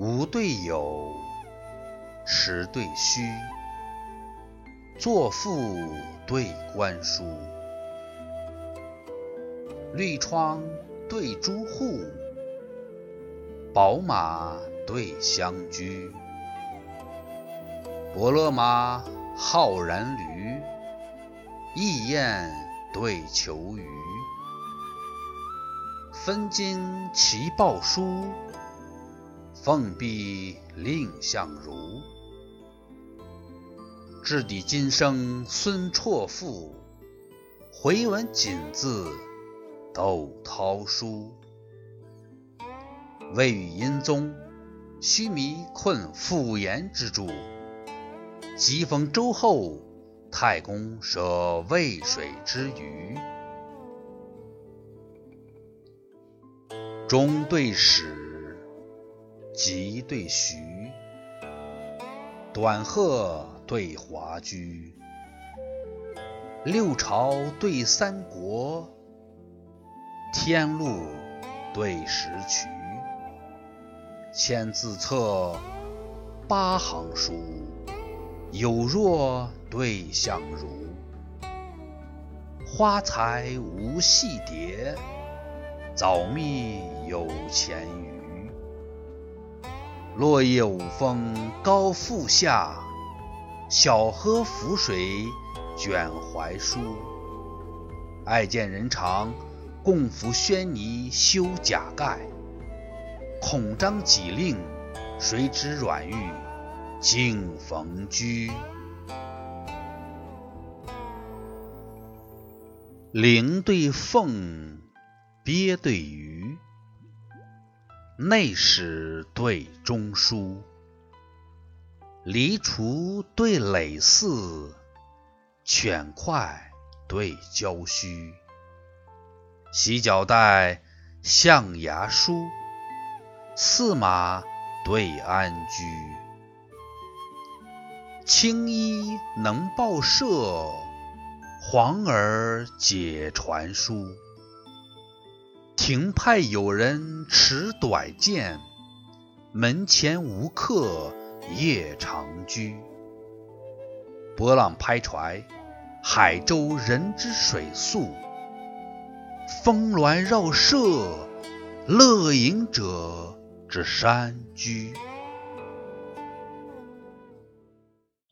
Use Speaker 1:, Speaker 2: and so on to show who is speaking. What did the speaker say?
Speaker 1: 吾对友，实对虚。作赋对观书，绿窗对朱户，宝马对香驹。伯乐马，浩然驴，翼燕对求鱼。分金齐报书，奉璧蔺相如。至抵今生孙绰赋，回文锦字窦涛书。未与殷宗，须弥困妇言之助。即封周后，太公舍渭水之鱼。中对史，急对徐，短鹤对华居。六朝对三国，天路对石渠。千字册，八行书，有若对相如。花材无戏蝶。早觅有钱鱼，落叶五峰高复下，小荷浮水卷怀书。爱见人长，共扶轩泥修甲盖。孔张己令，谁知阮玉竟逢居。灵对凤。鳖对鱼，内史对中书，黎厨对诔祀，犬快对焦须，洗脚带象牙梳，驷马对安居，青衣能报社，黄耳解传书。亭派有人持短剑，门前无客夜长居。波浪拍船，海舟人之水宿。峰峦绕舍，乐隐者之山居。